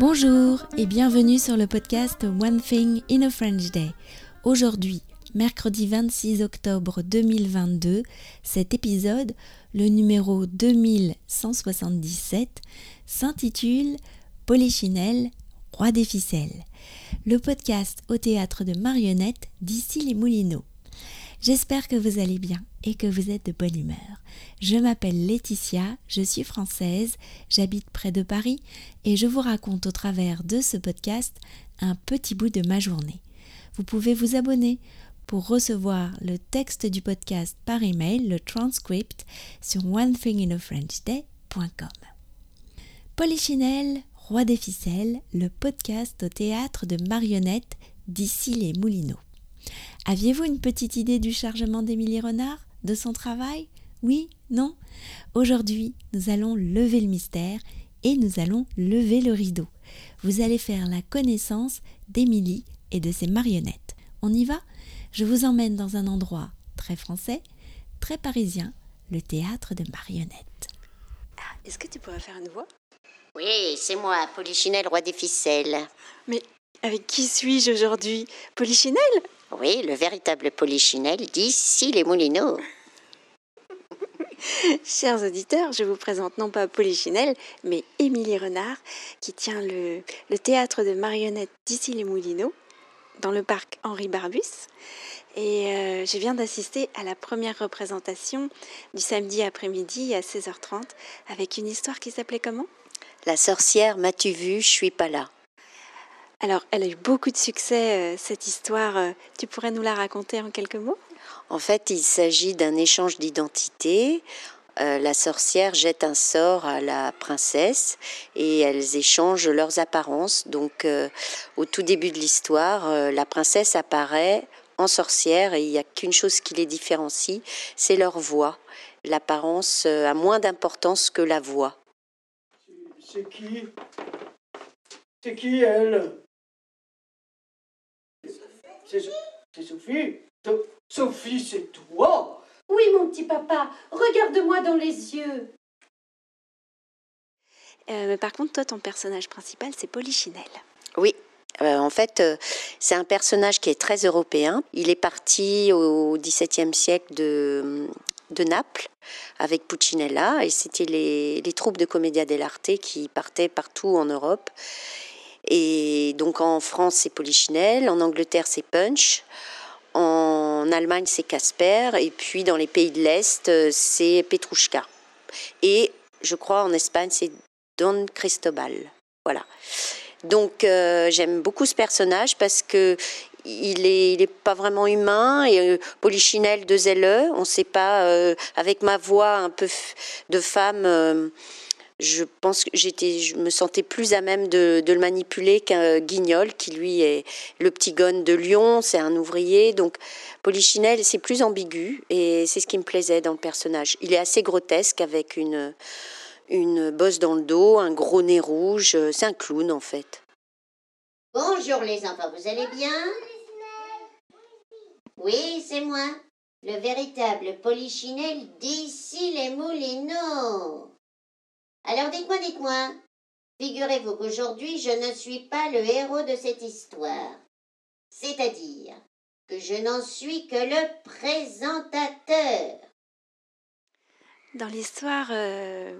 Bonjour et bienvenue sur le podcast One Thing in a French Day. Aujourd'hui, mercredi 26 octobre 2022, cet épisode, le numéro 2177, s'intitule Polichinelle, roi des ficelles. Le podcast au théâtre de marionnettes d'ici les Moulineaux. J'espère que vous allez bien et que vous êtes de bonne humeur. Je m'appelle Laetitia, je suis française, j'habite près de Paris et je vous raconte au travers de ce podcast un petit bout de ma journée. Vous pouvez vous abonner pour recevoir le texte du podcast par email, le transcript, sur onethinginafrenchday.com. Polichinelle, roi des ficelles, le podcast au théâtre de marionnettes d'ici les Moulineaux. Aviez-vous une petite idée du chargement d'Émilie Renard, de son travail? Oui Non? Aujourd'hui, nous allons lever le mystère et nous allons lever le rideau. Vous allez faire la connaissance d'Émilie et de ses marionnettes. On y va? Je vous emmène dans un endroit très français, très parisien, le théâtre de marionnettes. Ah, Est-ce que tu pourrais faire une voix? Oui, c'est moi, Polichinelle, roi des ficelles. Mais avec qui suis-je aujourd'hui? Polichinelle? Oui, le véritable Polichinelle d'ici les Moulineaux. Chers auditeurs, je vous présente non pas Polichinelle, mais Émilie Renard, qui tient le, le théâtre de marionnettes d'ici les Moulineaux, dans le parc Henri Barbus. Et euh, je viens d'assister à la première représentation du samedi après-midi à 16h30 avec une histoire qui s'appelait comment? La sorcière, m'as-tu vu? Je suis pas là. Alors, elle a eu beaucoup de succès, euh, cette histoire. Euh, Tu pourrais nous la raconter en quelques mots? En fait, il s'agit d'un échange d'identité. Euh, la sorcière jette un sort à la princesse et elles échangent leurs apparences. Donc, euh, au tout début de l'histoire, euh, la princesse apparaît en sorcière et il n'y a qu'une chose qui les différencie, c'est leur voix. L'apparence euh, a moins d'importance que la voix. C'est qui? C'est qui elle? C'est Sophie So- Sophie, c'est toi Oui, mon petit papa, regarde-moi dans les yeux. Euh, mais Par contre, toi, ton personnage principal, c'est Polichinelle. Oui. euh, en fait, euh, c'est un personnage qui est très européen. Il est parti au XVIIe siècle de, de Naples avec Puccinella et c'était les, les troupes de Commedia dell'arte qui partaient partout en Europe. Et donc en France, c'est Polichinelle, en Angleterre, c'est Punch, en Allemagne, c'est Casper, et puis dans les pays de l'Est, euh, c'est Petrushka. Et je crois en Espagne, c'est Don Cristobal. Voilà. Donc euh, j'aime beaucoup ce personnage parce que il est, pas vraiment humain et euh, Polichinelle de zèle, on sait pas euh, avec ma voix un peu de femme. Je pense que j'étais, je me sentais plus à même de, de le manipuler qu'un Guignol, qui lui est le petit gonne de Lyon, c'est un ouvrier. Donc Polichinelle, c'est plus ambigu et c'est ce qui me plaisait dans le personnage. Il est assez grotesque avec une, une bosse dans le dos, un gros nez rouge. C'est un clown en fait. Bonjour les enfants, vous allez bien? Oui, c'est moi, le véritable polichinelle d'ici les Moulineaux. Alors dites-moi, dites-moi, figurez-vous qu'aujourd'hui je ne suis pas le héros de cette histoire. C'est-à-dire que je n'en suis que le présentateur. Dans l'histoire euh,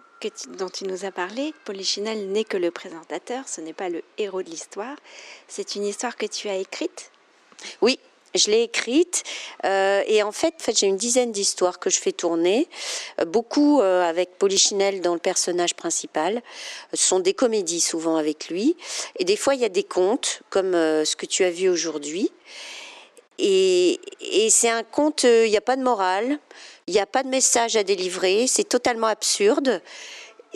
dont tu nous as parlé, Polichinelle n'est que le présentateur, ce n'est pas le héros de l'histoire. C'est une histoire que tu as écrite? Oui, je l'ai écrite euh, et en fait, j'ai une dizaine d'histoires que je fais tourner, euh, beaucoup euh, avec Polichinelle dans le personnage principal. Ce sont des comédies souvent avec lui et des fois il y a des contes comme ce que tu as vu aujourd'hui. Et, et c'est un conte, il n'y a pas de morale, il n'y a pas de message à délivrer, c'est totalement absurde.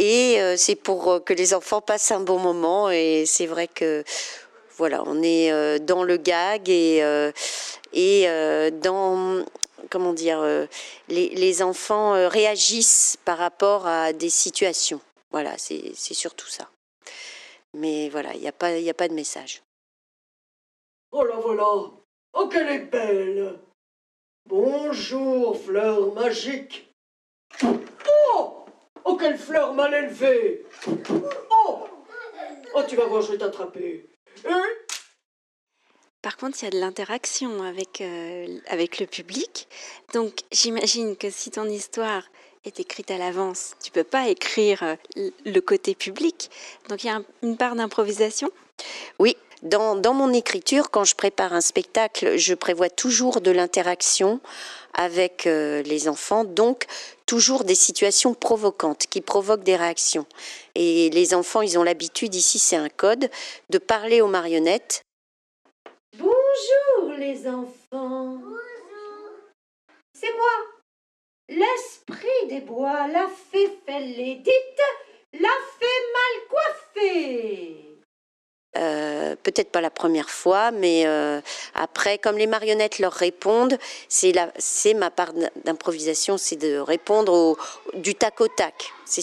Et c'est pour que les enfants passent un bon moment. Et c'est vrai que voilà, on est euh, dans le gag et, euh, euh, dans comment dire, les, enfants réagissent par rapport à des situations. Voilà, c'est surtout ça. Mais voilà, il n'y a, pas- a pas de message. Oh là voilà Oh, qu'elle est belle Bonjour, fleur magique Oh Oh, quelle fleur mal élevée Oh Oh, tu vas voir, je vais t'attraper. Par contre, il y a de l'interaction avec, euh, avec le public. Donc, j'imagine que si ton histoire est écrite à l'avance, tu peux pas écrire euh, le côté public. Donc, il y a un- une part d'improvisation. Oui, dans, dans mon écriture, quand je prépare un spectacle, je prévois toujours de l'interaction avec euh, les enfants, donc toujours des situations provocantes qui provoquent des réactions. Et les enfants, ils ont l'habitude, ici c'est un code, de parler aux marionnettes. Bonjour les enfants. C'est moi, l'esprit des bois, la fée fêlée, dites la fée mal coiffée. Euh, peut-être pas la première fois, mais euh, après, comme les marionnettes leur répondent, c'est la- c'est ma part d'improvisation, c'est de répondre au, du tac au tac. C'est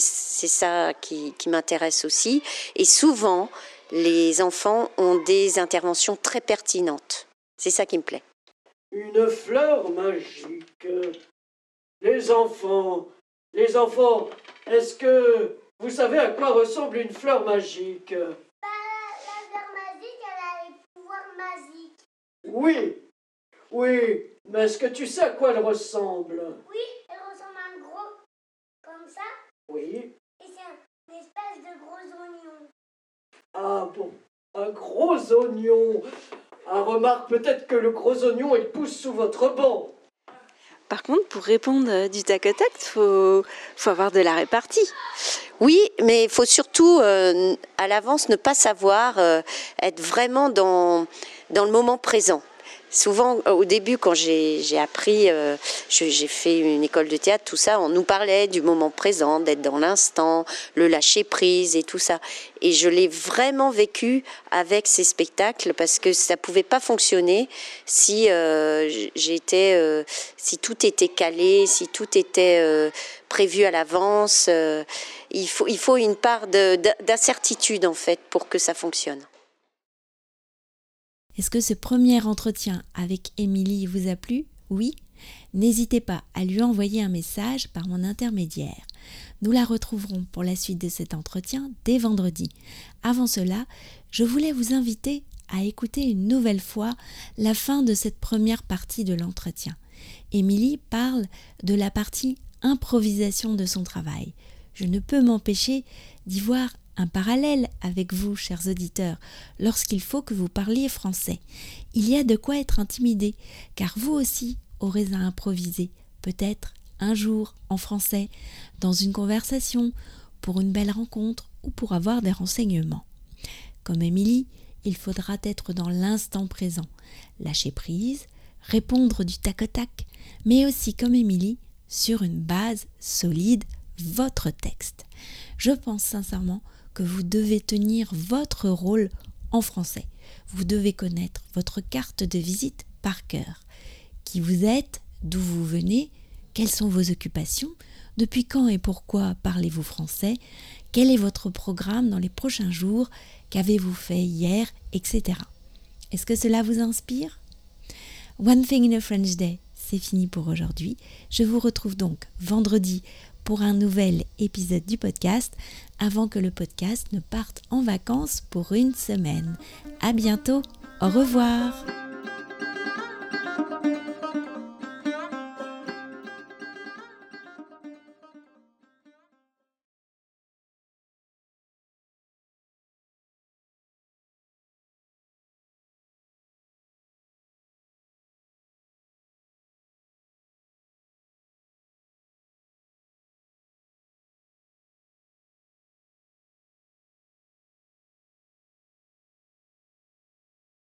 ça qui, qui m'intéresse aussi. Et souvent, les enfants ont des interventions très pertinentes. C'est ça qui me plaît. Une fleur magique. Les enfants, les enfants, est-ce que vous savez à quoi ressemble une fleur magique La fleur magique, elle a les pouvoirs magiques. Oui, oui, mais est-ce que tu sais à quoi elle ressemble? Oui, elle ressemble à un gros comme ça, Oui. et c'est un- une espèce de gros oignon. Ah bon, un gros oignon. Ah, remarque peut-être que le gros oignon, il pousse sous votre banc. Par contre, pour répondre euh, du tac au tac, il faut, faut avoir de la répartie. Oui, mais il faut surtout euh, à l'avance ne pas savoir euh, être vraiment dans le moment présent. Souvent, euh, au début, quand j'ai appris, euh, j'ai fait une école de théâtre, tout ça, on nous parlait du moment présent, d'être dans l'instant, le lâcher prise et tout ça. Et je l'ai vraiment vécu avec ces spectacles parce que ça pouvait pas fonctionner si euh, j'étais, si tout était calé, si tout était prévu à l'avance. il faut, il faut une part de- de- d'incertitude en fait pour que ça fonctionne. Est-ce que ce premier entretien avec Émilie vous a plu? Oui? N'hésitez pas à lui envoyer un message par mon intermédiaire. Nous la retrouverons pour la suite de cet entretien dès vendredi. Avant cela, je voulais vous inviter à écouter une nouvelle fois la fin de cette première partie de l'entretien. Émilie parle de la partie improvisation de son travail. Je ne peux m'empêcher d'y voir un parallèle avec vous, chers auditeurs, lorsqu'il faut que vous parliez français. Il y a de quoi être intimidé, car vous aussi aurez à improviser, peut-être un jour en français, dans une conversation, pour une belle rencontre ou pour avoir des renseignements. Comme Émilie, il faudra être dans l'instant présent, lâcher prise, répondre du tac au tac, mais aussi comme Émilie, sur une base solide, votre texte. Je pense sincèrement que vous devez tenir votre rôle en français. Vous devez connaître votre carte de visite par cœur. Qui vous êtes, d'où vous venez, quelles sont vos occupations, depuis quand et pourquoi parlez-vous français, quel est votre programme dans les prochains jours, qu'avez-vous fait hier, etc. Est-ce que cela vous inspire? One Thing in a French Day, c'est fini pour aujourd'hui. Je vous retrouve donc vendredi pour un nouvel épisode du podcast avant que le podcast ne parte en vacances pour une semaine. À bientôt. Au revoir.